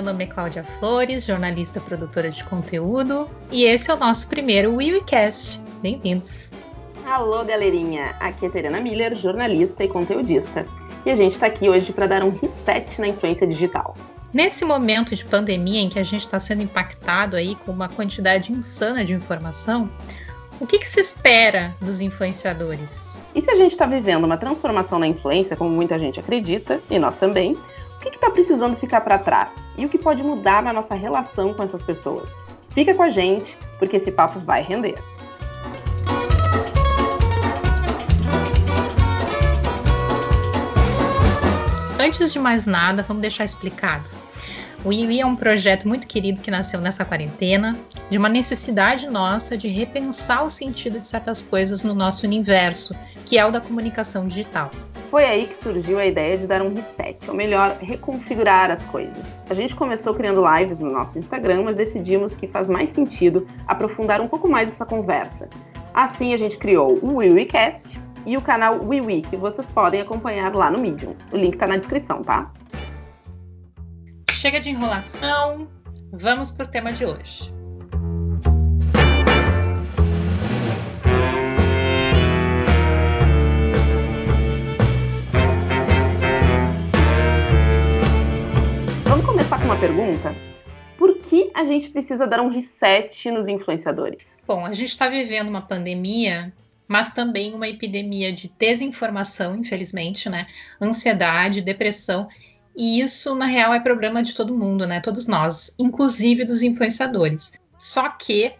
Meu nome é Cláudia Flores, jornalista produtora de conteúdo, e esse é o nosso primeiro WeWeCast. Bem-vindos! Alô, galerinha! Aqui é Terena Miller, jornalista e conteudista. E a gente está aqui hoje para dar um reset na influência digital. Nesse momento de pandemia em que a gente está sendo impactado aí com uma quantidade insana de informação, o que, que se espera dos influenciadores? E se a gente está vivendo uma transformação na influência, como muita gente acredita, e nós também, que está precisando ficar para trás? E o que pode mudar na nossa relação com essas pessoas? Fica com a gente, porque esse papo vai render. Antes de mais nada, vamos deixar explicado. O Iwi é um projeto muito querido que nasceu nessa quarentena, de uma necessidade nossa de repensar o sentido de certas coisas no nosso universo, que é o da comunicação digital. Foi aí que surgiu a ideia de dar um reset, ou melhor, reconfigurar as coisas. A gente começou criando lives no nosso Instagram, mas decidimos que faz mais sentido aprofundar um pouco mais essa conversa. Assim, a gente criou o WeWeCast e o canal WeWe, que vocês podem acompanhar lá no Medium. O link está na descrição, tá? Chega de enrolação, vamos para o tema de hoje. Uma pergunta. Por que a gente precisa dar um reset nos influenciadores? Bom, a gente está vivendo uma pandemia, mas também uma epidemia de desinformação, infelizmente, né? Ansiedade, depressão. E isso, na real, é problema de todo mundo, né? Todos nós, inclusive dos influenciadores. Só que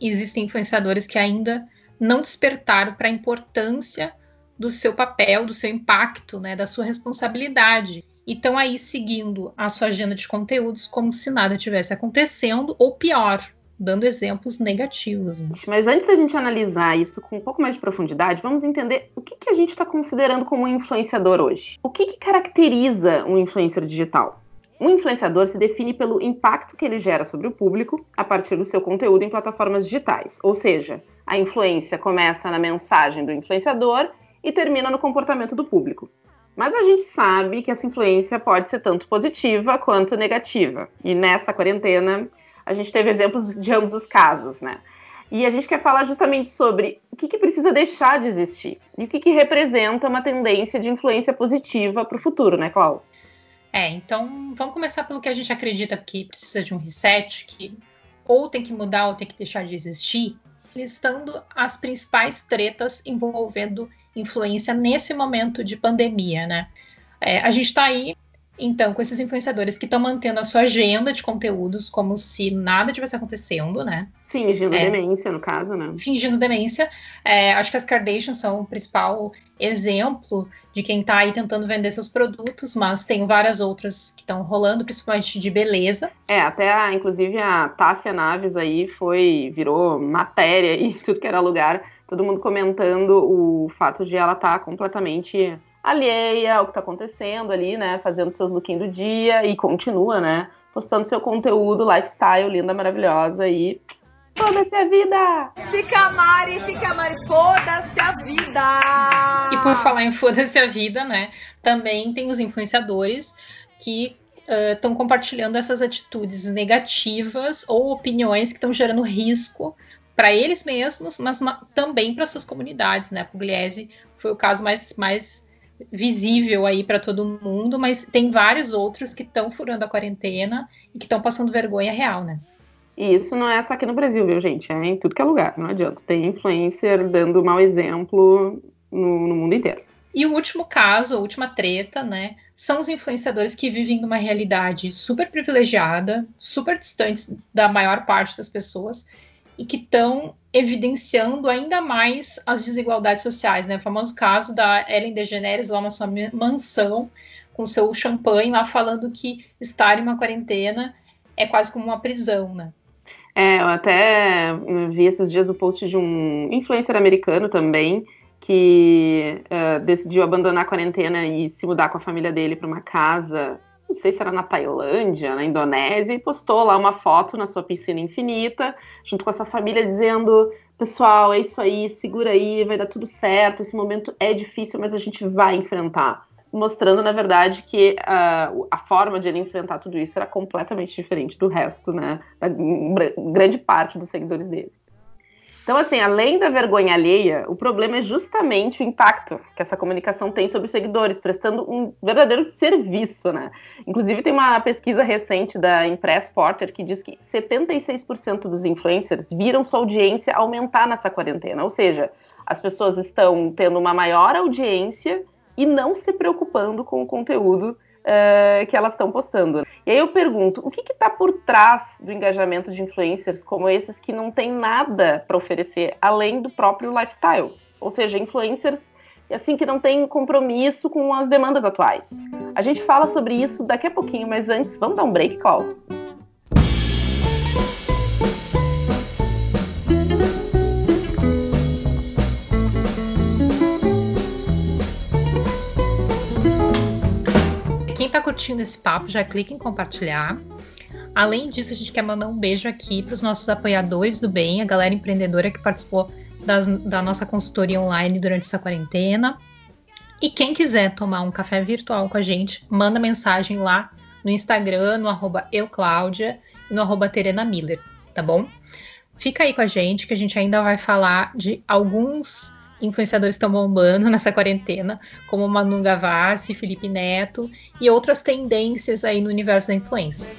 existem influenciadores que ainda não despertaram para a importância do seu papel, do seu impacto, né, da sua responsabilidade e estão aí seguindo a sua agenda de conteúdos como se nada tivesse acontecendo, ou pior, dando exemplos negativos. Né? Mas antes da gente analisar isso com um pouco mais de profundidade, vamos entender o que, que a gente está considerando como um influenciador hoje. O que, que caracteriza um influencer digital? Um influenciador se define pelo impacto que ele gera sobre o público a partir do seu conteúdo em plataformas digitais. Ou seja, a influência começa na mensagem do influenciador e termina no comportamento do público. Mas a gente sabe que essa influência pode ser tanto positiva quanto negativa. E nessa quarentena, a gente teve exemplos de ambos os casos, né? E a gente quer falar justamente sobre o que, que precisa deixar de existir e o que, que representa uma tendência de influência positiva para o futuro, né, Cláudia? É, então vamos começar pelo que a gente acredita que precisa de um reset, que ou tem que mudar ou tem que deixar de existir, listando as principais tretas envolvendo influência nesse momento de pandemia, né? É, a gente está aí, então, com esses influenciadores que estão mantendo a sua agenda de conteúdos como se nada tivesse acontecendo, né? Fingindo é, demência, no caso, né? Fingindo demência. É, acho que as Kardashians são o principal exemplo de quem está aí tentando vender seus produtos, mas tem várias outras que estão rolando, principalmente de beleza. É, até a, inclusive a Tássia Naves aí foi, virou matéria e tudo que era lugar todo mundo comentando o fato de ela estar tá completamente alheia ao que está acontecendo ali, né? Fazendo seus lookinhos do dia e continua, né? Postando seu conteúdo, lifestyle, linda, maravilhosa e. Foda-se a vida! Fica Mari, fica Mari, foda-se a vida! E por falar em foda-se a vida, né? Também tem os influenciadores que estão uh, compartilhando essas atitudes negativas ou opiniões que estão gerando risco para eles mesmos, mas também para suas comunidades, né? Pugliese foi o caso mais, mais visível aí para todo mundo, mas tem vários outros que estão furando a quarentena e que estão passando vergonha real, né? E isso não é só aqui no Brasil, viu, gente? É em tudo que é lugar, não adianta. Tem influencer dando mau exemplo no, no mundo inteiro. E o último caso, a última treta, né? São os influenciadores que vivem numa realidade super privilegiada, super distantes da maior parte das pessoas, e que estão evidenciando ainda mais as desigualdades sociais, né? O famoso caso da Ellen DeGeneres lá na sua mansão com seu champanhe lá falando que estar em uma quarentena é quase como uma prisão, né? É, eu até vi esses dias o post de um influencer americano também que uh, decidiu abandonar a quarentena e se mudar com a família dele para uma casa não sei se era na Tailândia, na Indonésia, e postou lá uma foto na sua piscina infinita, junto com essa família, dizendo: pessoal, é isso aí, segura aí, vai dar tudo certo. Esse momento é difícil, mas a gente vai enfrentar. mostrando, na verdade, que uh, a forma de ele enfrentar tudo isso era completamente diferente do resto, né? Da grande parte dos seguidores dele. Então, assim, além da vergonha alheia, o problema é justamente o impacto que essa comunicação tem sobre os seguidores, prestando um verdadeiro serviço, né? Inclusive, tem uma pesquisa recente da Impress Porter que diz que 76% dos influencers viram sua audiência aumentar nessa quarentena, ou seja, as pessoas estão tendo uma maior audiência e não se preocupando com o conteúdo uh, que elas estão postando. E aí eu pergunto, o que está por trás do engajamento de influencers como esses que não tem nada para oferecer além do próprio lifestyle? Ou seja, influencers assim que não tem compromisso com as demandas atuais. A gente fala sobre isso daqui a pouquinho, mas antes vamos dar um break call. Tá curtindo esse papo, já clica em compartilhar. Além disso, a gente quer mandar um beijo aqui para os nossos apoiadores do bem, a galera empreendedora que participou das, da nossa consultoria online durante essa quarentena. E quem quiser tomar um café virtual com a gente, manda mensagem lá no Instagram, no arroba eucláudia e no arroba tá bom? Fica aí com a gente que a gente ainda vai falar de alguns influenciadores estão bombando nessa quarentena, como Manu Gavassi, Felipe Neto e outras tendências aí no universo da influência.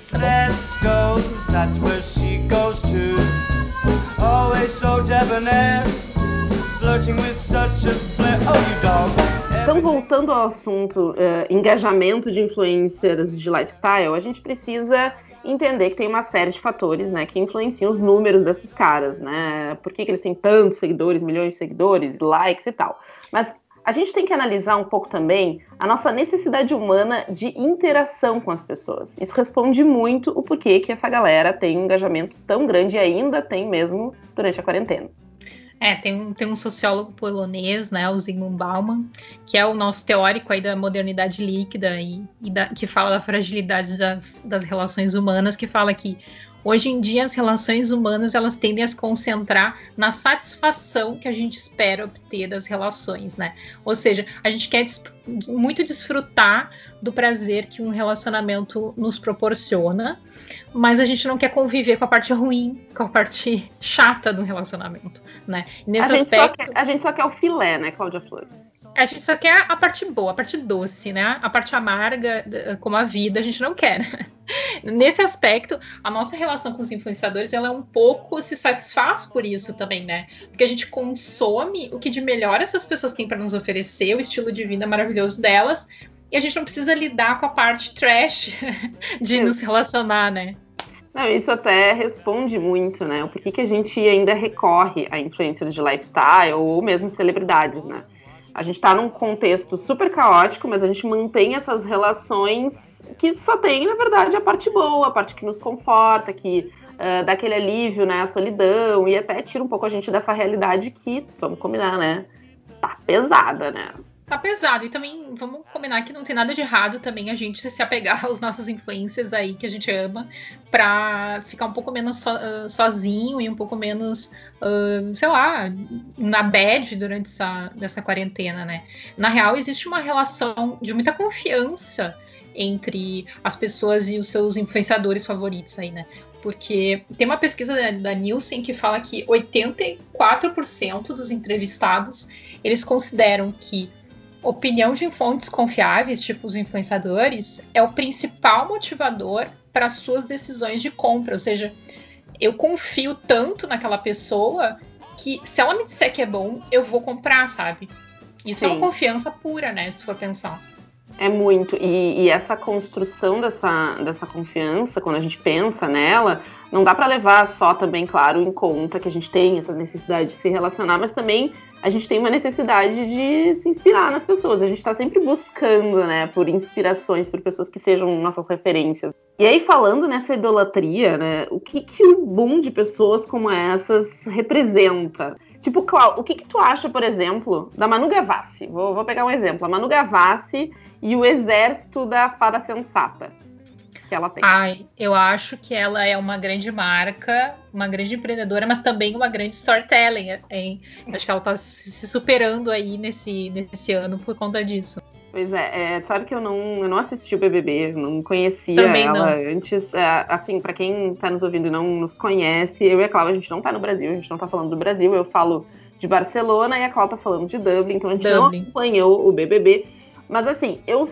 Tá então, voltando ao assunto uh, engajamento de influencers de lifestyle, a gente precisa entender que tem uma série de fatores, né, que influenciam os números desses caras, né? Por que, que eles têm tantos seguidores, milhões de seguidores, likes e tal. Mas a gente tem que analisar um pouco também a nossa necessidade humana de interação com as pessoas. Isso responde muito o porquê que essa galera tem um engajamento tão grande e ainda tem mesmo durante a quarentena. É, tem um, tem um sociólogo polonês, né, o Zygmunt Bauman, que é o nosso teórico aí da modernidade líquida e, e da, que fala da fragilidade das, das relações humanas, que fala que Hoje em dia, as relações humanas elas tendem a se concentrar na satisfação que a gente espera obter das relações, né? Ou seja, a gente quer des muito desfrutar do prazer que um relacionamento nos proporciona, mas a gente não quer conviver com a parte ruim, com a parte chata do relacionamento, né? nesse a aspecto. Quer, a gente só quer o filé, né, Cláudia Flores? A gente só quer a parte boa, a parte doce, né? A parte amarga, como a vida, a gente não quer. Né? Nesse aspecto, a nossa relação com os influenciadores, ela é um pouco se satisfaz por isso também, né? Porque a gente consome o que de melhor essas pessoas têm para nos oferecer, o estilo de vida maravilhoso delas, e a gente não precisa lidar com a parte trash de nos relacionar, né? Não, isso até responde muito, né? O porquê que a gente ainda recorre a influencers de lifestyle ou mesmo celebridades, né? A gente está num contexto super caótico, mas a gente mantém essas relações que só tem, na verdade, a parte boa, a parte que nos conforta, que uh, dá aquele alívio, né? A solidão, e até tira um pouco a gente dessa realidade que, vamos combinar, né? Tá pesada, né? Tá pesado. E também vamos combinar que não tem nada de errado também a gente se apegar aos nossos influencers aí que a gente ama pra ficar um pouco menos so, uh, sozinho e um pouco menos, uh, sei lá, na bad durante essa, dessa quarentena, né? Na real, existe uma relação de muita confiança entre as pessoas e os seus influenciadores favoritos aí, né? Porque tem uma pesquisa da, da Nielsen que fala que 84% dos entrevistados eles consideram que opinião de fontes confiáveis, tipo os influenciadores, é o principal motivador para suas decisões de compra. Ou seja, eu confio tanto naquela pessoa que se ela me disser que é bom, eu vou comprar, sabe? Isso Sim. é uma confiança pura, né? Se tu for pensar. É muito. E, e, essa construção dessa, dessa confiança, quando a gente pensa nela, não dá para levar só também, claro, em conta que a gente tem essa necessidade de se relacionar, mas também a gente tem uma necessidade de se inspirar nas pessoas. A gente está sempre buscando, né, por inspirações, por pessoas que sejam nossas referências. E aí, falando nessa idolatria, né, o que, que o boom de pessoas como essas representa? Tipo, Clau, o que, que tu acha, por exemplo, da Manu Gavassi? Vou, vou pegar um exemplo. A Manu Gavassi e o exército da fada sensata que ela tem. Ai, eu acho que ela é uma grande marca, uma grande empreendedora, mas também uma grande storytelling, hein? Acho que ela tá se superando aí nesse, nesse ano por conta disso. Pois é, é, sabe que eu não, eu não assisti o BBB, não conhecia Também ela não. antes. É, assim, para quem tá nos ouvindo e não nos conhece, eu e a Cláudia, a gente não tá no Brasil, a gente não tá falando do Brasil, eu falo de Barcelona e a Cláudia tá falando de Dublin, então a gente Dublin. não acompanhou o BBB. Mas assim, eu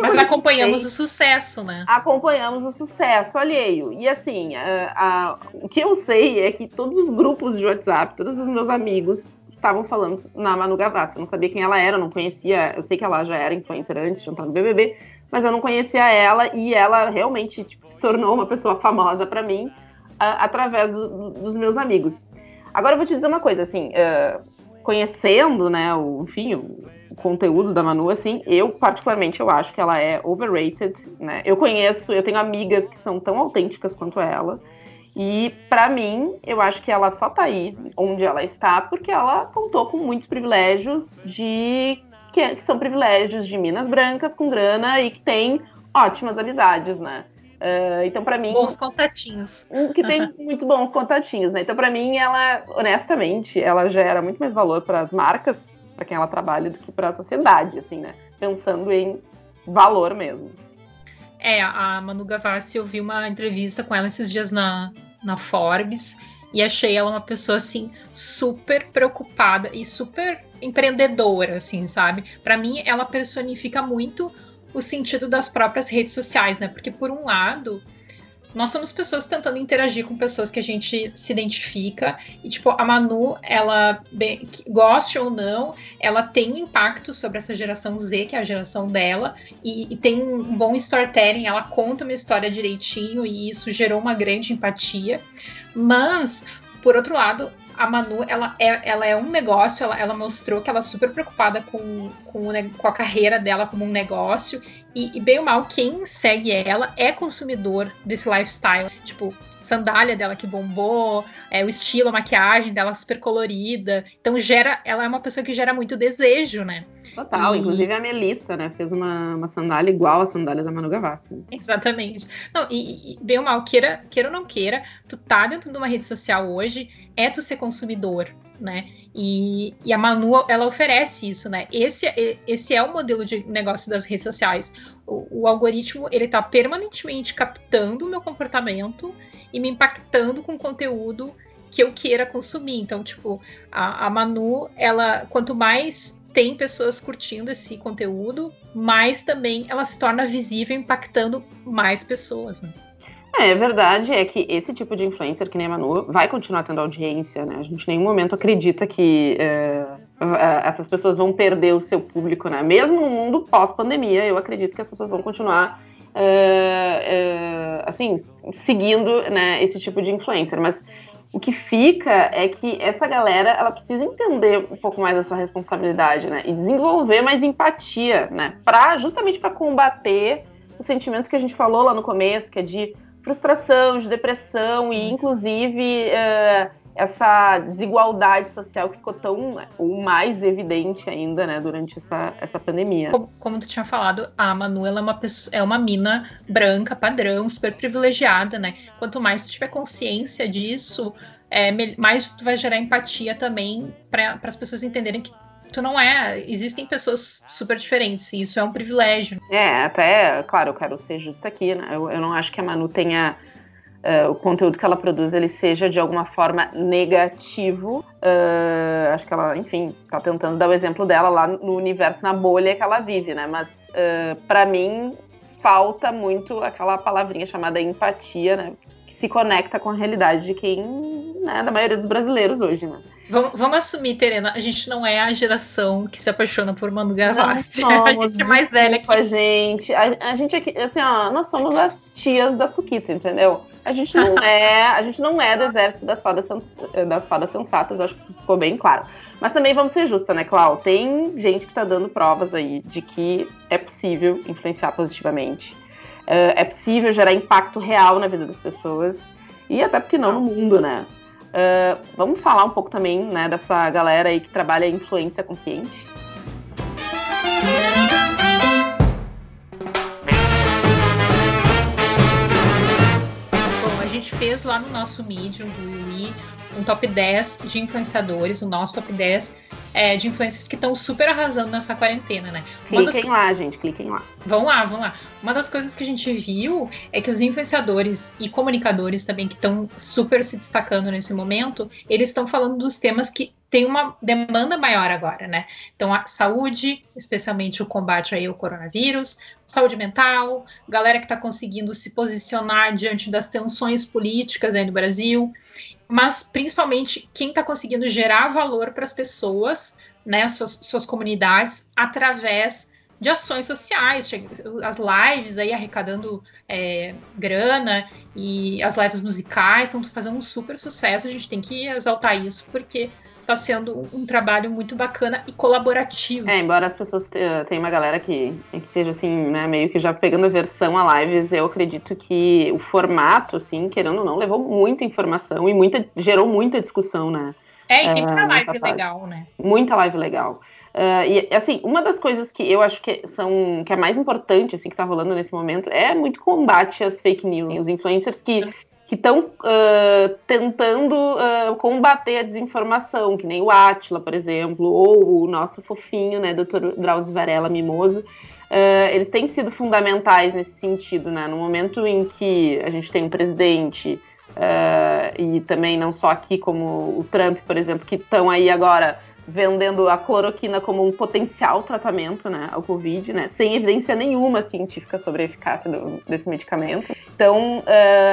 mas acompanhamos sei, o sucesso, né? Acompanhamos o sucesso alheio. E assim, a, a, o que eu sei é que todos os grupos de WhatsApp, todos os meus amigos estavam falando na Manu Gavassi. Eu não sabia quem ela era, não conhecia. Eu sei que ela já era influencer antes de entrar no BBB, mas eu não conhecia ela e ela realmente tipo, se tornou uma pessoa famosa para mim a, através do, dos meus amigos. Agora eu vou te dizer uma coisa, assim, uh, conhecendo, né, o, enfim, o, conteúdo da Manu, assim, eu particularmente eu acho que ela é overrated, né? Eu conheço, eu tenho amigas que são tão autênticas quanto ela. E para mim, eu acho que ela só tá aí onde ela está porque ela contou com muitos privilégios de que, que são privilégios de minas brancas com grana e que tem ótimas amizades, né? Uh, então, para mim. Bons contatinhos. Que tem muito bons contatinhos, né? Então, para mim, ela, honestamente, ela gera muito mais valor para as marcas, para quem ela trabalha, do que para a sociedade, assim, né? Pensando em valor mesmo. É, a Manu Gavassi, eu vi uma entrevista com ela esses dias na, na Forbes e achei ela uma pessoa assim super preocupada e super empreendedora, assim, sabe? Para mim, ela personifica muito o sentido das próprias redes sociais, né? Porque por um lado, nós somos pessoas tentando interagir com pessoas que a gente se identifica. E, tipo, a Manu, ela, bem, goste ou não, ela tem impacto sobre essa geração Z, que é a geração dela, e, e, tem um bom storytelling, ela conta uma história direitinho, e isso gerou uma grande empatia. Mas, por outro lado, a Manu, ela é, ela é um negócio, ela, ela mostrou que ela é super preocupada com, com, com a carreira dela como um negócio. E, e, bem ou mal, quem segue ela é consumidor desse lifestyle. Tipo, sandália dela que bombou, é, o estilo, a maquiagem dela super colorida. Então gera, ela é uma pessoa que gera muito desejo, né? Total, e... inclusive a Melissa, né, fez uma, uma sandália igual a sandália da Manu Gavassi. Exatamente. Não, e, e bem ou mal, queira, queira ou não queira, tu tá dentro de uma rede social hoje, é tu ser consumidor, né? E, e, a Manu, ela oferece isso, né? Esse, esse é o modelo de negócio das redes sociais. O, o algoritmo, ele tá permanentemente captando o meu comportamento e me impactando com conteúdo que eu queira consumir. Então, tipo, a, a Manu, ela, quanto mais tem pessoas curtindo esse conteúdo, mais também ela se torna visível, impactando mais pessoas, né? É, é verdade é que esse tipo de influencer, que nem a Manu, vai continuar tendo audiência, né? A gente em nenhum momento acredita que é, essas pessoas vão perder o seu público, né? Mesmo no mundo pós-pandemia, eu acredito que as pessoas vão continuar uh, assim, seguindo né, esse tipo de influencer. Mas o que fica é que essa galera ela precisa entender um pouco mais a sua responsabilidade, né? E desenvolver mais empatia, né? Pra, justamente para combater os sentimentos que a gente falou lá no começo, que é de frustração, de depressão e, inclusive, uh, essa desigualdade social que ficou tão ou mais evidente ainda, né, durante essa, essa pandemia. Como, como tu tinha falado, a Manu é uma pessoa, é uma mina branca, padrão, super privilegiada, né? Quanto mais tu tiver consciência disso, é, mais tu vai gerar empatia também para as pessoas entenderem que tu não é. Existem pessoas super diferentes, e isso é um privilégio. É, até, claro, eu quero ser justa aqui, né? Eu, eu não acho que a Manu tenha uh, o conteúdo que ela produz ele seja de alguma forma negativo. Uh, acho que ela, enfim, tá tentando dar o exemplo dela lá no universo, na bolha que ela vive, né? Mas uh, eh, para mim falta muito aquela palavrinha chamada empatia, né? Que se conecta com a realidade de quem, né, da maioria dos brasileiros hoje, né? Vamos, vamos, assumir, Terena, a gente não é a geração que se apaixona por Manu Gavassi. Não somos, a gente é mais velha que a gente. A, a gente aqui, assim, ó, nós somos as tias da Suquita, entendeu? A gente não é, a gente não é do exército das fadas, das fadas sensatas, acho que ficou bem claro. Mas também vamos ser justas, né, Clau? Tem gente que está dando provas aí de que é possível influenciar positivamente. É, é possível gerar impacto real na vida das pessoas. E até porque não no mundo, né? Uh, vamos falar um pouco também né, dessa galera aí que trabalha influência consciente. Fez lá no nosso Medium do Yui um top 10 de influenciadores, o nosso top 10 é, de influencers que estão super arrasando nessa quarentena, né? Uma cliquem das... lá, gente, cliquem lá. Vão lá, vão lá. Uma das coisas que a gente viu é que os influenciadores e comunicadores também que estão super se destacando nesse momento, eles estão falando dos temas que tem uma demanda maior agora, né? Então, a saúde, especialmente o combate aí ao coronavírus, saúde mental, galera que está conseguindo se posicionar diante das tensões políticas né, no Brasil mas principalmente quem está conseguindo gerar valor para as pessoas, né, suas, suas comunidades, através de ações sociais, as lives aí arrecadando é, grana e as lives musicais estão fazendo um super sucesso. A gente tem que exaltar isso porque está sendo um trabalho muito bacana e colaborativo. É, embora as pessoas tenham uma galera que, que esteja assim, né, meio que já pegando a versão a lives, eu acredito que o formato, assim, querendo ou não, levou muita informação e muita, gerou muita discussão, né? É, e tem muita live legal, né? Muita live legal. Uh, e assim, uma das coisas que eu acho que são que é mais importante assim que tá rolando nesse momento é muito combate às fake news, os influencers que que estão uh, tentando uh, combater a desinformação, que nem o Atila, por exemplo, ou o nosso fofinho, né, Dr. Drauzio Varela Mimoso. Eles têm sido fundamentais nesse sentido, né? No momento em que a gente tem um presidente e também não só aqui como o Trump, por exemplo, que estão aí agora vendendo a cloroquina como um potencial tratamento né, ao Covid, né, sem evidência nenhuma científica sobre a eficácia do, desse medicamento. Então, uh,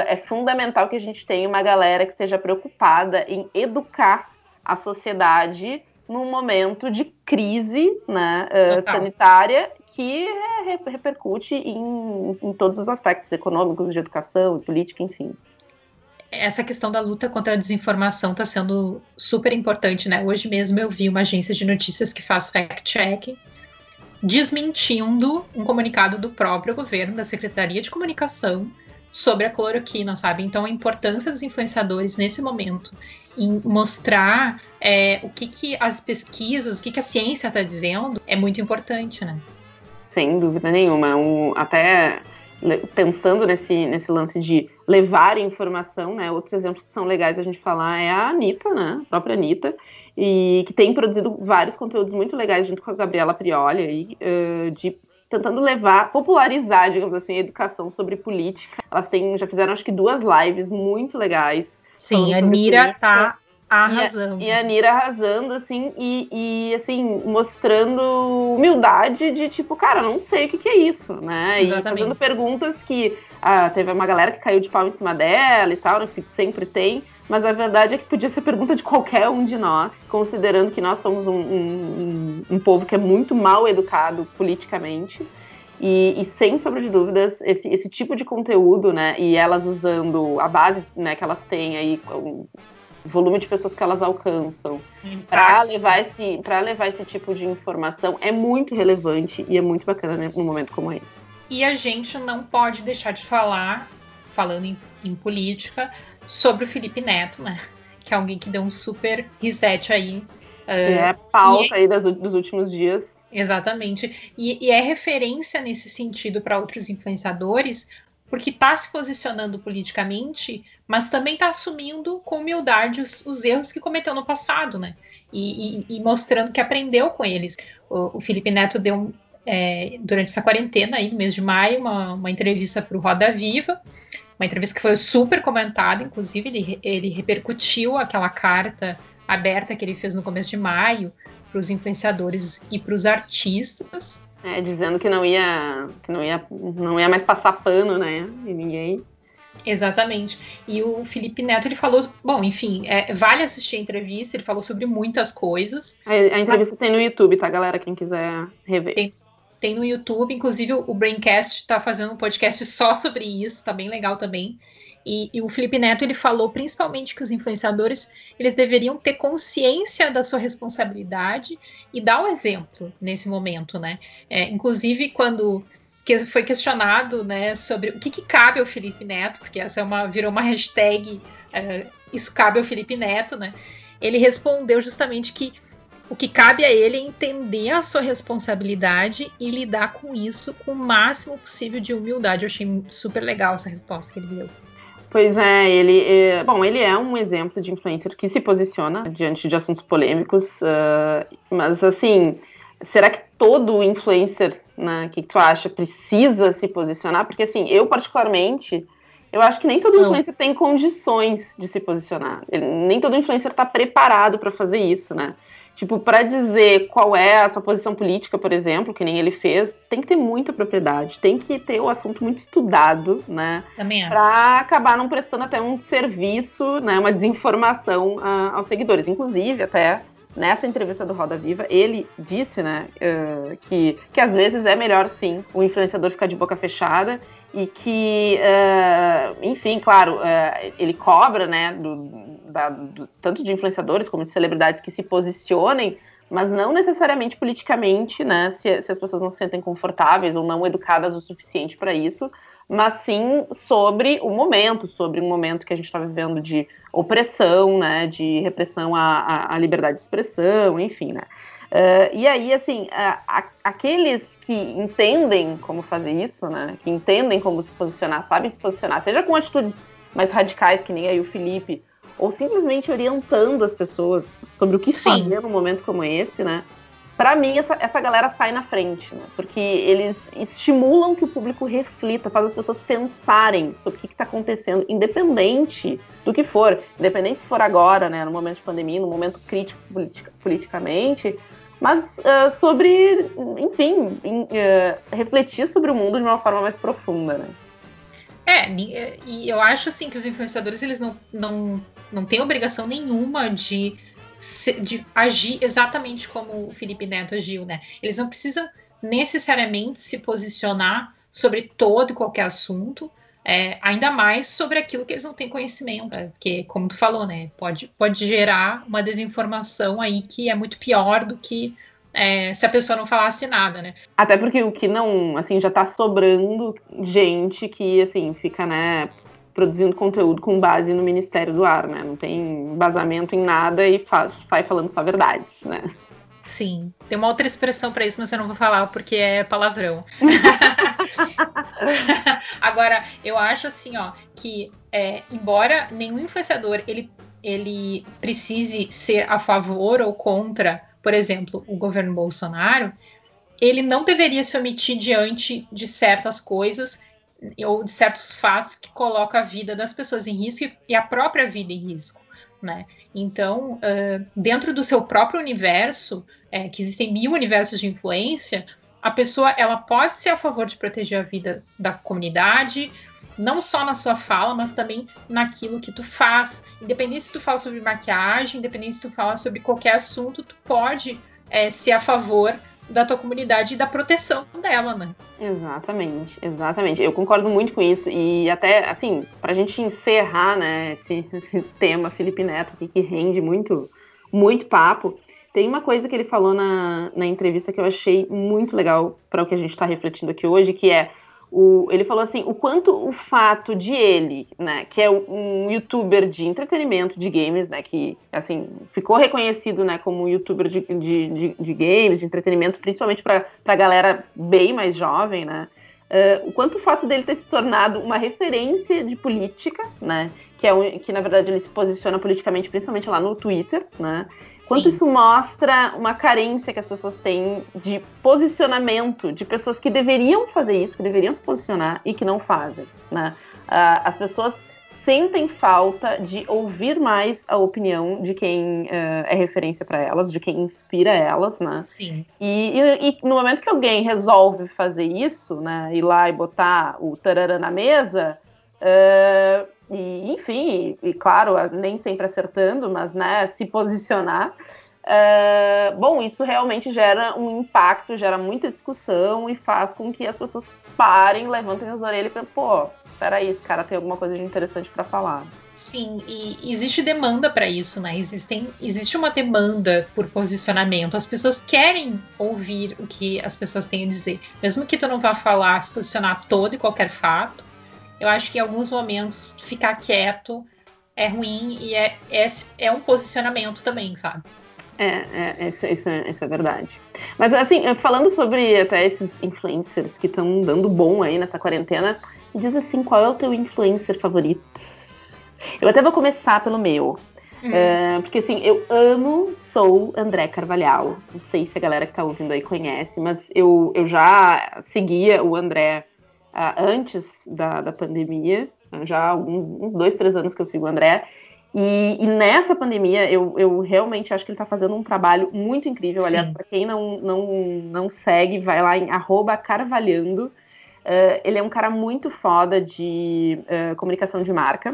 é fundamental que a gente tenha uma galera que esteja preocupada em educar a sociedade num momento de crise né, uh, sanitária que repercute em, em todos os aspectos econômicos, de educação, política, enfim essa questão da luta contra a desinformação está sendo super importante, né? Hoje mesmo eu vi uma agência de notícias que faz fact-check desmentindo um comunicado do próprio governo, da Secretaria de Comunicação, sobre a cloroquina, sabe? Então a importância dos influenciadores nesse momento em mostrar é, o que, que as pesquisas, o que, que a ciência está dizendo é muito importante, né? Sem dúvida nenhuma. Um, até pensando nesse, nesse lance de levar informação, né? Outros exemplos que são legais a gente falar é a Anitta, né? A própria Anitta, e que tem produzido vários conteúdos muito legais junto com a Gabriela Prioli, aí, uh, de tentando levar, popularizar, digamos assim, a educação sobre política. Elas têm, já fizeram acho que duas lives muito legais. Sim, a Nira tá arrasando. E a, e a Nira arrasando, assim, e, e, assim, mostrando humildade de tipo, cara, não sei o que, que é isso, né? Exatamente. E fazendo perguntas que ah, teve uma galera que caiu de pau em cima dela e tal, que sempre tem. Mas a verdade é que podia ser pergunta de qualquer um de nós, considerando que nós somos um, um, um povo que é muito mal educado politicamente. E, e, sem sombra de dúvidas, esse, esse tipo de conteúdo, né, e elas usando a base né, que elas têm aí, volume de pessoas que elas alcançam para levar esse para levar esse tipo de informação é muito relevante e é muito bacana né, num momento como esse. E a gente não pode deixar de falar, falando em, em política, sobre o Felipe Neto, né? Que é alguém que deu um super reset aí. Uh, é pauta aí das, dos últimos dias. Exatamente. E, e, é referência nesse sentido para outros influenciadores, porque está se posicionando politicamente, mas também está assumindo com humildade os, os, erros que cometeu no passado, né? E, e, e mostrando que aprendeu com eles. O, o Felipe Neto deu, é, durante essa quarentena, aí, no mês de maio, uma, uma entrevista para o Roda Viva, uma entrevista que foi super comentada, inclusive, ele, ele repercutiu aquela carta aberta que ele fez no começo de maio para os influenciadores e para os artistas, é, dizendo que não ia, que não ia, não ia mais passar pano, né? E ninguém. Exatamente. E o Felipe Neto ele falou, bom, enfim, é, vale assistir a entrevista. Ele falou sobre muitas coisas. A, a entrevista tem no YouTube, tá, galera? Quem quiser rever. Tem, tem no YouTube, inclusive o Braincast está fazendo um podcast só sobre isso, tá bem legal também. E, e, o Felipe Neto ele falou principalmente que os influenciadores eles deveriam ter consciência da sua responsabilidade e dar o exemplo nesse momento, né? É, inclusive quando que foi questionado, né, sobre o que, que, cabe ao Felipe Neto, porque essa é uma virou uma hashtag, é, isso cabe ao Felipe Neto, né? Ele respondeu justamente que o que cabe a ele é entender a sua responsabilidade e lidar com isso com o máximo possível de humildade. Eu achei super legal essa resposta que ele deu. Pois é, ele é, bom, ele é um exemplo de influencer que se posiciona diante de assuntos polêmicos, uh, mas assim, será que todo influencer, né, que tu acha, precisa se posicionar? Porque assim, eu particularmente, eu acho que nem todo influencer Não. tem condições de se posicionar. Ele, nem todo influencer está preparado para fazer isso, né? Tipo, para dizer qual é a sua posição política, por exemplo, que nem ele fez, tem que ter muita propriedade, tem que ter o assunto muito estudado, né? Também acho. Pra acabar não prestando até um serviço, né, uma desinformação uh, aos seguidores. Inclusive, até nessa entrevista do Roda Viva, ele disse, né, uh, que, que às vezes é melhor sim o influenciador ficar de boca fechada e que, uh, enfim, claro, uh, ele cobra, né, do, da, do, tanto de influenciadores como de celebridades que se posicionem, mas não necessariamente politicamente, né, se, se as pessoas não se sentem confortáveis ou não educadas o suficiente para isso, mas sim sobre o momento, sobre um momento que a gente está vivendo de opressão, né, de repressão à, à, liberdade de expressão, enfim, né. Uh, e aí, assim, uh, aqueles que entendem como fazer isso, né, que entendem como se posicionar, sabem se posicionar, seja com atitudes mais radicais, que nem aí o Felipe, ou simplesmente orientando as pessoas sobre o que Sim. fazer num momento como esse, né, para mim, essa, essa galera sai na frente, né? Porque eles estimulam que o público reflita, faz as pessoas pensarem sobre o que está acontecendo, independente do que for. Independente se for agora, né? No momento de pandemia, no momento crítico politica, politicamente, mas uh, sobre, enfim, uh, refletir sobre o mundo de uma forma mais profunda, né? É, e eu acho assim que os influenciadores eles não, não, não têm obrigação nenhuma de de agir exatamente como o Felipe Neto agiu, né? Eles não precisam necessariamente se posicionar sobre todo e qualquer assunto, é, ainda mais sobre aquilo que eles não têm conhecimento, né? porque, como tu falou, né, pode, pode gerar uma desinformação aí que é muito pior do que é, se a pessoa não falasse nada, né? Até porque o que não, assim, já tá sobrando gente que, assim, fica, né, produzindo conteúdo com base no Ministério do Ar, né? Não tem embasamento em nada e faz, sai falando só verdades, né? Sim, tem uma outra expressão para isso, mas eu não vou falar porque é palavrão. Agora, eu acho assim, ó, que é, embora nenhum influenciador ele, ele precise ser a favor ou contra, por exemplo, o governo Bolsonaro, ele não deveria se omitir diante de certas coisas ou de certos fatos que colocam a vida das pessoas em risco e a própria vida em risco, né? Então, uh, dentro do seu próprio universo, é, que existem mil universos de influência, a pessoa ela pode ser a favor de proteger a vida da comunidade, não só na sua fala, mas também naquilo que tu faz. Independente se tu fala sobre maquiagem, independente se tu fala sobre qualquer assunto, tu pode é, ser a favor da tua comunidade e da proteção dela, né? Exatamente, exatamente. Eu concordo muito com isso. E até, assim, pra gente encerrar, né, esse, esse tema Felipe Neto aqui, que rende muito, muito papo, tem uma coisa que ele falou na, na entrevista que eu achei muito legal para o que a gente está refletindo aqui hoje, que é o, ele falou assim, o quanto o fato de ele, né, que é um youtuber de entretenimento de games, né, que, assim, ficou reconhecido, né, como youtuber de, de, de, de games, de entretenimento, principalmente para a galera bem mais jovem, né, uh, o quanto o fato dele ter se tornado uma referência de política, né, que é um, que na verdade ele se posiciona politicamente, principalmente lá no Twitter, né, Quanto Sim. isso mostra uma carência que as pessoas têm de posicionamento, de pessoas que deveriam fazer isso, que deveriam se posicionar e que não fazem, né? Uh, as pessoas sentem falta de ouvir mais a opinião de quem uh, é referência para elas, de quem inspira elas, né? Sim. E, e, e, no momento que alguém resolve fazer isso, né, ir lá e botar o tarará na mesa, uh, e enfim, e, e, claro, nem sempre acertando, mas né, se posicionar. Uh, bom, isso realmente gera um impacto, gera muita discussão e faz com que as pessoas parem, levantem as orelhas e pensem, pô, peraí, esse cara tem alguma coisa de interessante para falar. Sim, e existe demanda para isso, né? Existem, existe uma demanda por posicionamento. As pessoas querem ouvir o que as pessoas têm a dizer. Mesmo que tu não vá falar, se posicionar todo e qualquer fato, eu acho que em alguns momentos ficar quieto é ruim e é, é, é um posicionamento também, sabe? É, é isso, isso, é, isso é verdade. Mas assim, falando sobre até esses influencers que estão dando bom aí nessa quarentena, diz assim, qual é o teu influencer favorito? Eu até vou começar pelo meu. Uh, porque assim, eu amo, sou André Carvalhal. Não sei se a galera que tá ouvindo aí conhece, mas eu, eu já seguia o André uh, antes da, da pandemia. Já há uns dois, três anos que eu sigo o André. E, e, nessa pandemia, eu, eu realmente acho que ele está fazendo um trabalho muito incrível. Aliás, para quem não, não, não segue, vai lá em carvalhando. Uh, ele é um cara muito foda de uh, comunicação de marca.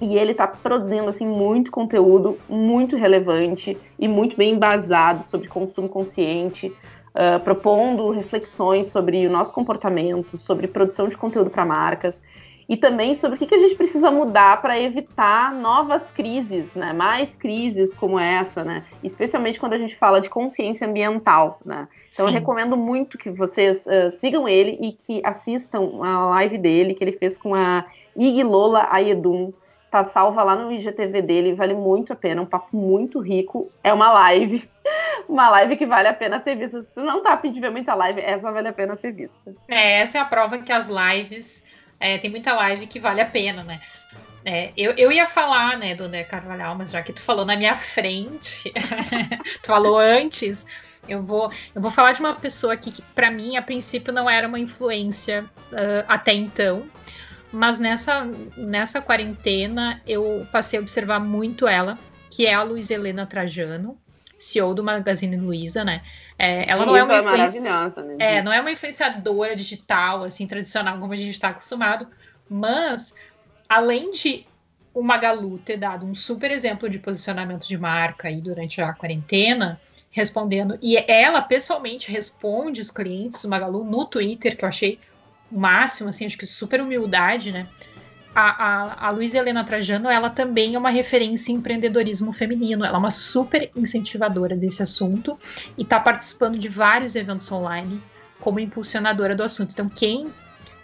E ele está produzindo assim muito conteúdo muito relevante e muito bem embasado sobre consumo consciente, uh, propondo reflexões sobre o nosso comportamento, sobre produção de conteúdo para marcas e também sobre o que, que a gente precisa mudar para evitar novas crises, né? Mais crises como essa, né? Especialmente quando a gente fala de consciência ambiental, né? Então Sim. eu recomendo muito que vocês uh, sigam ele e que assistam a live dele que ele fez com a Ig Lola Ayedun. Tá salva lá no IGTV dele, vale muito a pena, um papo muito rico. É uma live, uma live que vale a pena ser vista. Se tu não tá afim de ver muita live, essa vale a pena ser vista. É, essa é a prova que as lives é, tem muita live que vale a pena, né? É, eu, eu ia falar, né, do André Carvalhal, mas já que tu falou na minha frente, tu falou antes, eu vou, eu vou falar de uma pessoa aqui que, para mim, a princípio, não era uma influência uh, até então, mas nessa, nessa quarentena eu passei a observar muito ela, que é a Luiz Helena Trajano, CEO do Magazine Luiza, né? É, ela Sim, não é uma influenciadora. Né? É, não é uma influenciadora digital, assim, tradicional, como a gente está acostumado, mas além de o Magalu ter dado um super exemplo de posicionamento de marca aí durante a quarentena, respondendo, e ela pessoalmente responde os clientes do Magalu no Twitter, que eu achei o máximo, assim, acho que super humildade, né? a, a, a Luísa Helena Trajano, ela também é uma referência em empreendedorismo feminino. Ela é uma super incentivadora desse assunto e está participando de vários eventos online como impulsionadora do assunto. Então, quem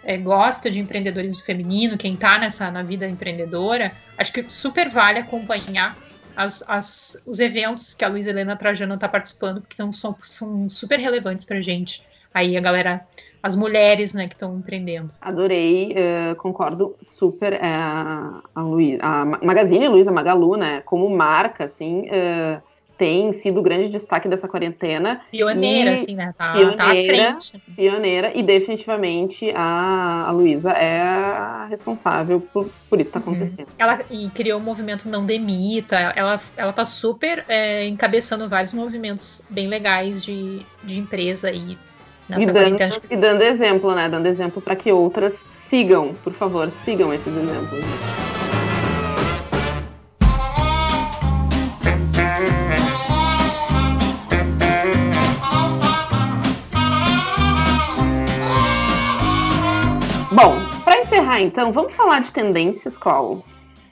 é, gosta de empreendedorismo feminino, quem está nessa na vida empreendedora, acho que super vale acompanhar as, as, os eventos que a Luísa Helena Trajano está participando, porque são, são super relevantes para gente. Aí a galera as mulheres né, que estão empreendendo. Adorei, uh, concordo super. Uh, a, Luiz, a Magazine Luiza Magalu, né, como marca, assim, uh, tem sido o grande destaque dessa quarentena. Pioneira, e, assim, né? Tá, pioneira, tá à frente. Pioneira, e definitivamente a, a Luísa é a responsável por, por isso que está uhum. acontecendo. Uhum. Ela criou o movimento Não Demita, ela, ela tá super é, encabeçando vários movimentos bem legais de, de empresa e e dando, e dando exemplo, né? Dando exemplo para que outras sigam, por favor, sigam esses exemplos. Bom, para encerrar então, vamos falar de tendências, qual?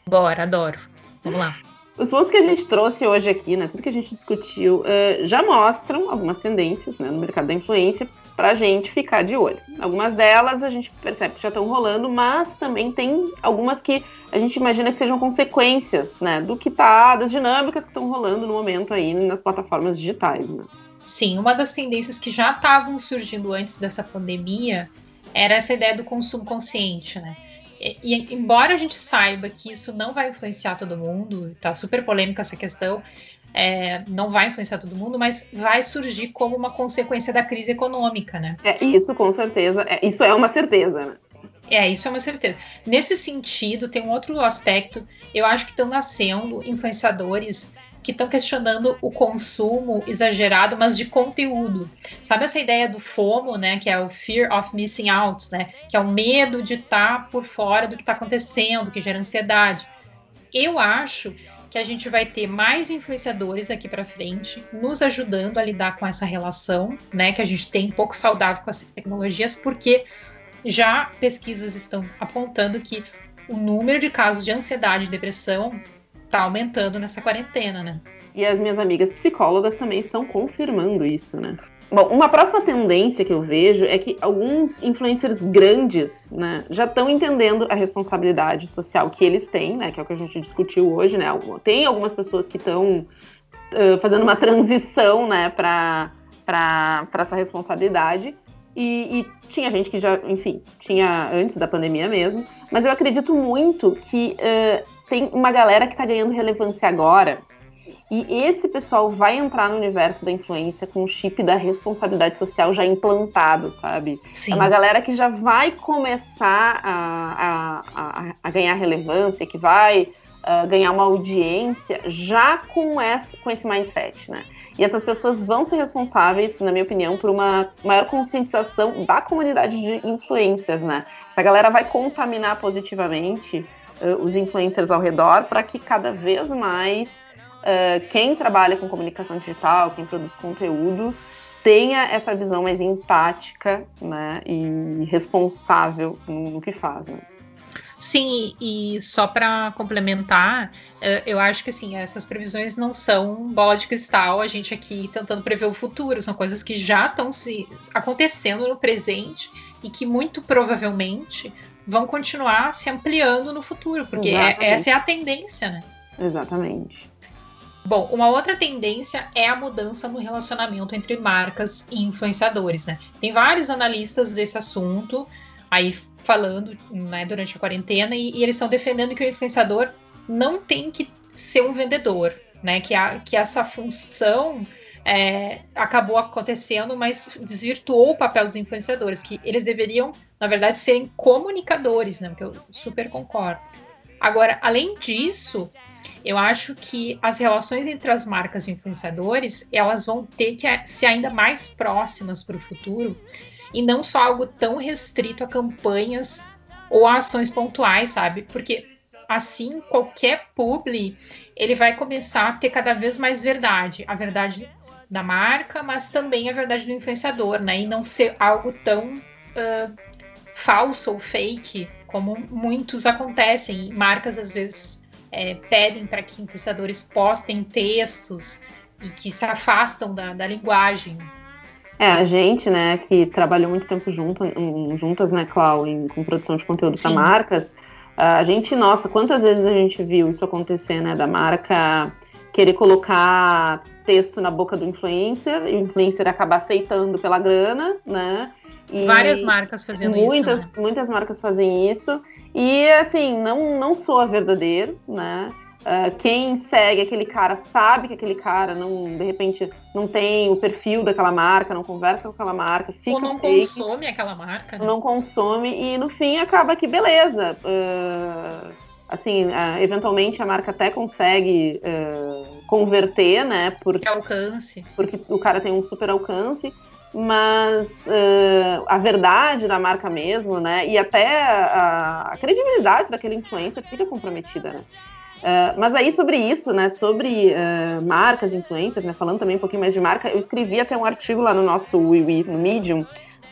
Bora, adoro. Vamos lá. Os pontos que a gente trouxe hoje aqui, né, tudo que a gente discutiu, uh, já mostram algumas tendências né, no mercado da influência para a gente ficar de olho. Algumas delas a gente percebe que já estão rolando, mas também tem algumas que a gente imagina que sejam consequências né, do que tá, das dinâmicas que estão rolando no momento aí nas plataformas digitais. Né? Sim, uma das tendências que já estavam surgindo antes dessa pandemia era essa ideia do consumo consciente, né? E, e, embora a gente saiba que isso não vai influenciar todo mundo, tá super polêmica essa questão, é, não vai influenciar todo mundo, mas vai surgir como uma consequência da crise econômica, né? É, isso com certeza, é, isso é uma certeza, né? É, isso é uma certeza. Nesse sentido, tem um outro aspecto, eu acho que estão nascendo influenciadores que estão questionando o consumo exagerado, mas de conteúdo. Sabe essa ideia do FOMO, né, que é o Fear of Missing Out, né, que é o medo de estar tá por fora do que está acontecendo, que gera ansiedade. Eu acho que a gente vai ter mais influenciadores aqui para frente, nos ajudando a lidar com essa relação, né, que a gente tem um pouco saudável com as tecnologias, porque já pesquisas estão apontando que o número de casos de ansiedade e depressão está aumentando nessa quarentena, né? E as minhas amigas psicólogas também estão confirmando isso, né? Bom, uma próxima tendência que eu vejo é que alguns influencers grandes, né, já estão entendendo a responsabilidade social que eles têm, né, que é o que a gente discutiu hoje, né. Tem algumas pessoas que estão uh, fazendo uma transição, né, para essa responsabilidade. E, e, tinha gente que já, enfim, tinha antes da pandemia mesmo. Mas eu acredito muito que tem uma galera que está ganhando relevância agora, e esse pessoal vai entrar no universo da influência com o chip da responsabilidade social já implantado, sabe? Sim. É uma galera que já vai começar a, a, a ganhar relevância, que vai uh, ganhar uma audiência já com, essa, com esse mindset, né? E essas pessoas vão ser responsáveis, na minha opinião, por uma maior conscientização da comunidade de influências, né? Essa galera vai contaminar positivamente uh, os influencers ao redor para que cada vez mais uh, quem trabalha com comunicação digital, quem produz conteúdo, tenha essa visão mais empática né, e responsável no, no que faz. Né? Sim, e só para complementar, eh, eu acho que assim, essas previsões não são bola de cristal, a gente aqui tentando prever o futuro, são coisas que já estão se acontecendo no presente e que muito provavelmente vão continuar se ampliando no futuro, porque é, essa é a tendência, né? Exatamente. Bom, uma outra tendência é a mudança no relacionamento entre marcas e influenciadores, né? Tem vários analistas desse assunto aí falando né, durante a quarentena e, e eles estão defendendo que o influenciador não tem que ser um vendedor, né? Que, a, que essa função é, acabou acontecendo, mas desvirtuou o papel dos influenciadores, que eles deveriam, na verdade, serem comunicadores, né? Que eu super concordo. Agora, além disso, eu acho que as relações entre as marcas e influenciadores elas vão ter que ser ainda mais próximas para o futuro e não só algo tão restrito a campanhas ou a ações pontuais, sabe? Porque assim qualquer publi ele vai começar a ter cada vez mais verdade, a verdade da marca, mas também a verdade do influenciador, né? E não ser algo tão uh, falso ou fake como muitos acontecem. Marcas às vezes é, pedem para que influenciadores postem textos e que se afastam da, da linguagem. É, a gente, né, que trabalhou muito tempo junto, juntas, né, Clau, em, com produção de conteúdo para marcas, a gente, nossa, quantas vezes a gente viu isso acontecer, né, da marca querer colocar texto na boca do influencer, e o influencer acabar aceitando pela grana, né? E Várias marcas fazendo muitas, isso. Né? Muitas marcas fazem isso. E assim, não, não soa verdadeiro, né? Uh, quem segue aquele cara sabe que aquele cara não, de repente, não tem o perfil daquela marca, não conversa com aquela marca, fica Ou não fake, consome aquela marca. Né? Não consome e no fim acaba que beleza. Uh, assim, uh, eventualmente a marca até consegue converter, né? Porque alcance. Porque o cara tem um super alcance mas uh, a verdade da marca mesmo, né? E até a, a credibilidade daquele influencer fica comprometida, né? Uh, mas aí sobre isso, né? Sobre uh, marcas, influencers, né? Falando também um pouquinho mais de marca, eu escrevi até um artigo lá no nosso WeWe, no Medium,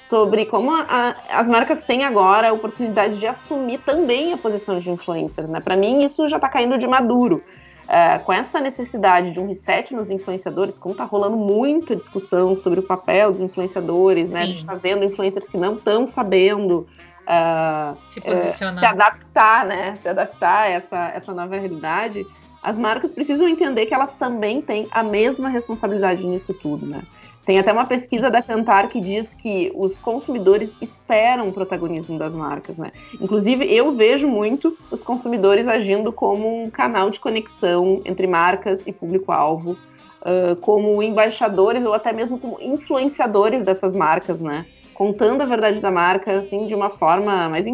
sobre como a, a, as marcas têm agora a oportunidade de assumir também a posição de influencer, né? Para mim isso já está caindo de maduro. Uh, com essa necessidade de um reset nos influenciadores, como está rolando muita discussão sobre o papel dos influenciadores, né? A gente está vendo influencers que não estão sabendo uh, se, posicionar. Uh, se adaptar, né? Se adaptar a essa, essa nova realidade. As marcas precisam entender que elas também têm a mesma responsabilidade nisso tudo, né? Tem até uma pesquisa da Cantar que diz que os consumidores esperam o protagonismo das marcas, né? Inclusive, eu vejo muito os consumidores agindo como um canal de conexão entre marcas e público-alvo, uh, como embaixadores ou até mesmo como influenciadores dessas marcas, né? Contando a verdade da marca, assim, de uma forma mais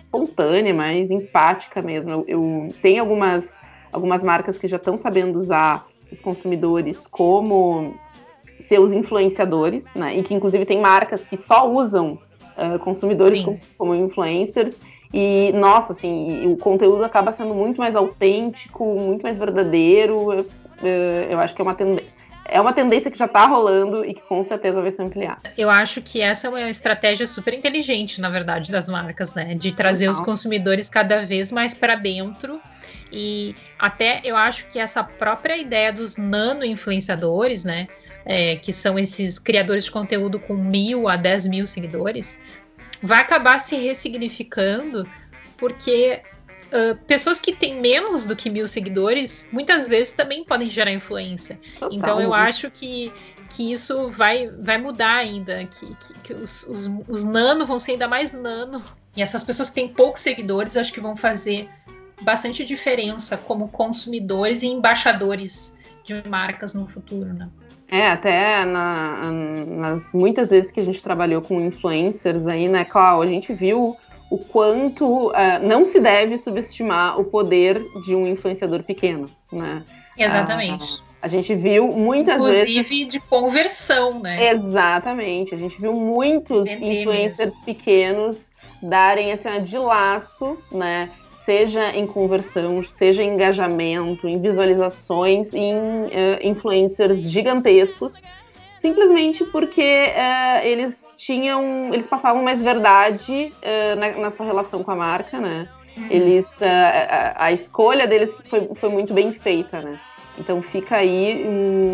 espontânea, mais empática mesmo. Eu, eu tenho algumas, algumas marcas que já estão sabendo usar os consumidores como seus influenciadores, né? E que inclusive tem marcas que só usam uh, consumidores como, como, influencers. E, nossa, assim, o conteúdo acaba sendo muito mais autêntico, muito mais verdadeiro. Eu, eu acho que é uma tendência é uma tendência que já está rolando e que com certeza vai se ampliar. Eu acho que essa é uma estratégia super inteligente, na verdade, das marcas, né? De trazer os consumidores cada vez mais para dentro. E até eu acho que essa própria ideia dos nano influenciadores, né? É, que são esses criadores de conteúdo com mil a dez mil seguidores, vai acabar se ressignificando, porque uh, pessoas que têm menos do que mil seguidores, muitas vezes também podem gerar influência. Total. Então eu acho que, que isso vai, vai mudar ainda, que, que, que os, os, os nano vão ser ainda mais nano. E essas pessoas que têm poucos seguidores, acho que vão fazer bastante diferença como consumidores e embaixadores de marcas no futuro, né? É, até na, nas muitas vezes que a gente trabalhou com influencers aí, né, Clau, a gente viu o quanto uh, não se deve subestimar o poder de um influenciador pequeno, né? Exatamente. Uh, a gente viu muitas Inclusive vezes. Inclusive de conversão, né? Exatamente. A gente viu muitos influencers mesmo. pequenos darem assim, de laço, né? Seja em conversão, seja em engajamento, em visualizações, em uh, influencers gigantescos, simplesmente porque uh, eles tinham, eles passavam mais verdade uh, na, na, sua relação com a marca, né? Uhum. Eles, a, a escolha deles foi, foi muito bem feita, né? Então fica aí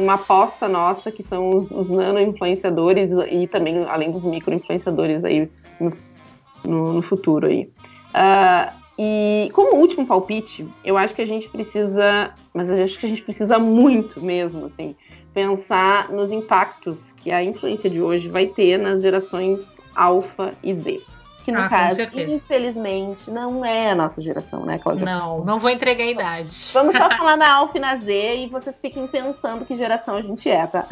uma aposta nossa, que são os, os nano-influenciadores e também, além dos micro-influenciadores aí nos, no, no, futuro aí. Uh, e como último palpite, eu acho que a gente precisa, mas eu acho que a gente precisa muito mesmo, assim, pensar nos impactos que a influência de hoje vai ter nas gerações alfa e Z que no ah, caso, infelizmente, não é a nossa geração, né, Cláudia? Não, não vou entregar a idade. Vamos só falar na Alfa e na Z e vocês fiquem pensando que geração a gente é, tá?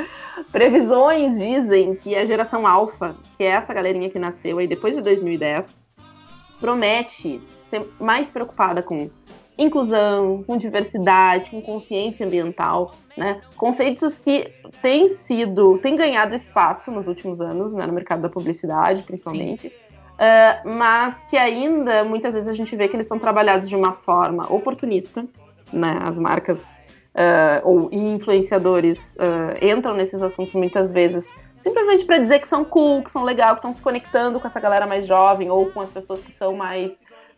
Previsões dizem que a geração Alfa, que é essa galerinha que nasceu aí depois de 2010, promete ser mais preocupada com inclusão, com diversidade, com consciência ambiental, né? Conceitos que têm sido, têm ganhado espaço nos últimos anos, né, no mercado da publicidade, principalmente. Uh, mas que ainda muitas vezes a gente vê que eles são trabalhados de uma forma oportunista, né? As marcas uh, ou influenciadores uh, entram nesses assuntos muitas vezes simplesmente para dizer que são cool, que são legal, que estão se conectando com essa galera mais jovem ou com as pessoas que são mais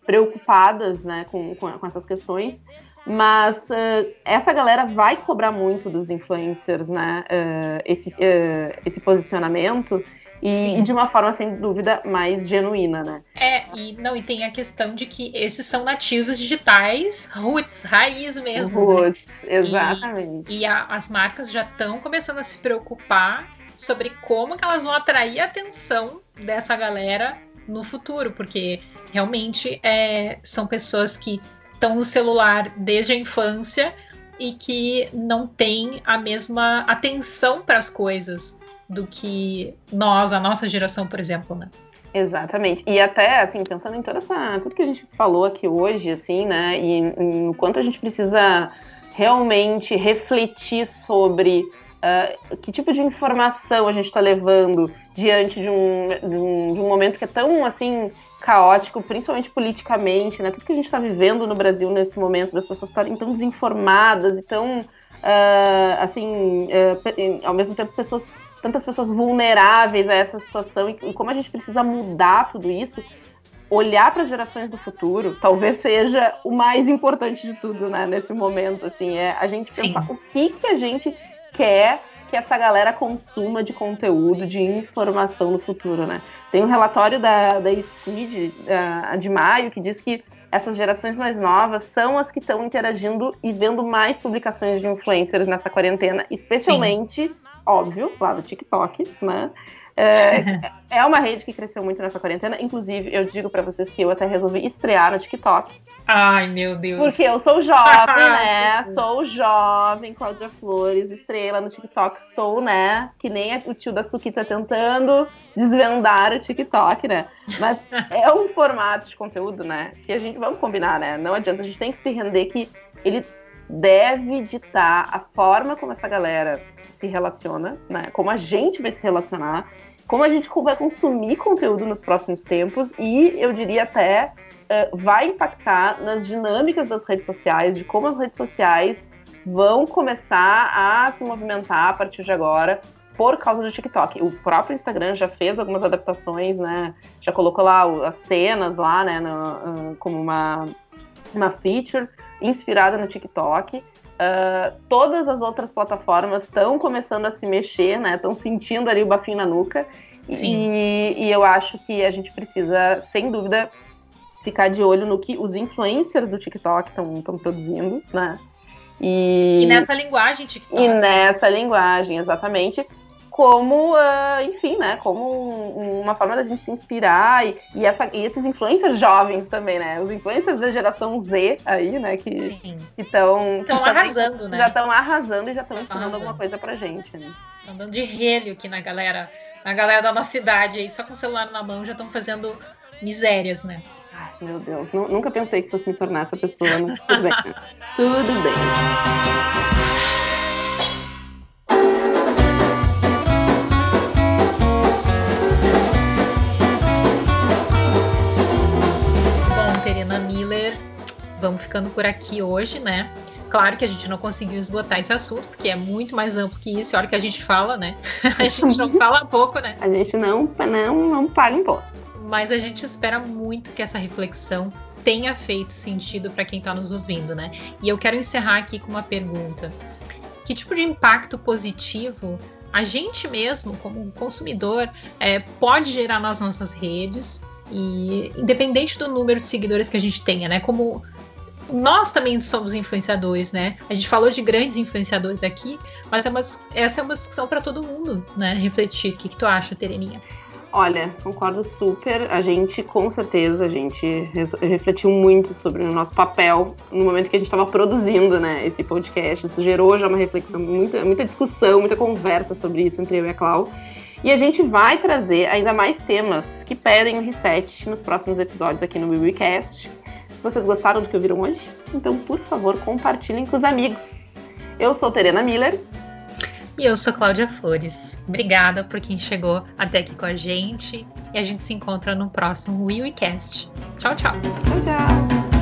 preocupadas né, com, com, com essas questões. Mas uh, essa galera vai cobrar muito dos influencers, né? Uh, esse, uh, esse posicionamento. E, e, de uma forma, sem dúvida, mais genuína, né? É, e não, e tem a questão de que esses são nativos digitais, roots, raiz mesmo. Né? Roots, né? exatamente. E, e a, as marcas já estão começando a se preocupar sobre como que elas vão atrair a atenção dessa galera no futuro, porque realmente é, são pessoas que estão no celular desde a infância e que não têm a mesma atenção para as coisas do que nós, a nossa geração, por exemplo, né? Exatamente. E até, assim, pensando em toda essa, tudo que a gente falou aqui hoje, assim, né, e o quanto a gente precisa realmente refletir sobre uh, que tipo de informação a gente está levando diante de um, de um, de um momento que é tão, assim, caótico, principalmente politicamente, né? Tudo que a gente está vivendo no Brasil nesse momento, das pessoas estarem tão desinformadas e tão, uh, assim, uh, ao mesmo tempo pessoas tantas pessoas vulneráveis a essa situação e, e como a gente precisa mudar tudo isso, olhar para as gerações do futuro, talvez seja o mais importante de tudo, né, nesse momento, assim, é a gente pensar Sim. o que que a gente quer que essa galera consuma de conteúdo, de informação no futuro, né? Tem um relatório da, da Speed uh, de maio que diz que essas gerações mais novas são as que estão interagindo e vendo mais publicações de influencers nessa quarentena, especialmente Sim óbvio, lá no TikTok, né? É, é uma rede que cresceu muito nessa quarentena. Inclusive, eu digo para vocês que eu até resolvi estrear no TikTok. Ai, meu Deus. Porque eu sou jovem, né? Sou jovem, Cláudia Flores, estreiei lá no TikTok. Sou, né? Que nem o tio da Suquita tentando desvendar o TikTok, né? Mas é um formato de conteúdo, né? Que a gente, vamos combinar, né? Não adianta, a gente tem que se render que ele deve ditar a forma como essa galera se relaciona, né? Como a gente vai se relacionar, como a gente vai consumir conteúdo nos próximos tempos e eu diria até uh, vai impactar nas dinâmicas das redes sociais, de como as redes sociais vão começar a se movimentar a partir de agora por causa do TikTok. O próprio Instagram já fez algumas adaptações, né? Já colocou lá as cenas lá, né? No, uh, como uma, uma feature inspirada no TikTok. Uh, todas as outras plataformas estão começando a se mexer, né? Estão sentindo ali o bafinho na nuca. E, e, eu acho que a gente precisa, sem dúvida, ficar de olho no que os influencers do TikTok estão produzindo, né? E, e, nessa linguagem TikTok. E nessa linguagem, exatamente. Como, uh, enfim, né, como um, uma forma da gente se inspirar e, e, essa, e esses influencers jovens também, né, os influencers da geração Z aí, né, que estão estão arrasando, né? Já estão arrasando e já estão ensinando arrasando. alguma coisa pra gente, né? Estão dando de relho aqui na galera, na galera da nossa cidade aí, só com o celular na mão já estão fazendo misérias, né? Ai, meu Deus, nunca pensei que fosse me tornar essa pessoa, mas tudo bem. tudo bem. Vamos ficando por aqui hoje, né? Claro que a gente não conseguiu esgotar esse assunto, porque é muito mais amplo que isso. E a hora que a gente fala, né? A gente não fala pouco, né? A gente não, não, não paga imposto. Mas a gente espera muito que essa reflexão tenha feito sentido para quem está nos ouvindo, né? E eu quero encerrar aqui com uma pergunta: que tipo de impacto positivo a gente mesmo, como consumidor, é, pode gerar nas nossas redes e independente do número de seguidores que a gente tenha, né? Como nós também somos influenciadores, né? A gente falou de grandes influenciadores aqui, mas é uma, essa é uma discussão para todo mundo, né? Refletir. O que, que tu acha, Tereninha? Olha, concordo super. A gente, com certeza, a gente refletiu muito sobre o nosso papel no momento que a gente estava produzindo, né, esse podcast. Isso gerou já uma reflexão, muita, muita discussão, muita conversa sobre isso entre eu e a Clau. E a gente vai trazer ainda mais temas que pedem um reset nos próximos episódios aqui no WeWeCast. Vocês gostaram do que ouviram hoje? Então, por favor, compartilhem com os amigos. Eu sou Terena Miller. E eu sou Cláudia Flores. Obrigada por quem chegou até aqui com a gente. E a gente se encontra no próximo WeWeCast. Tchau, tchau. Tchau, tchau.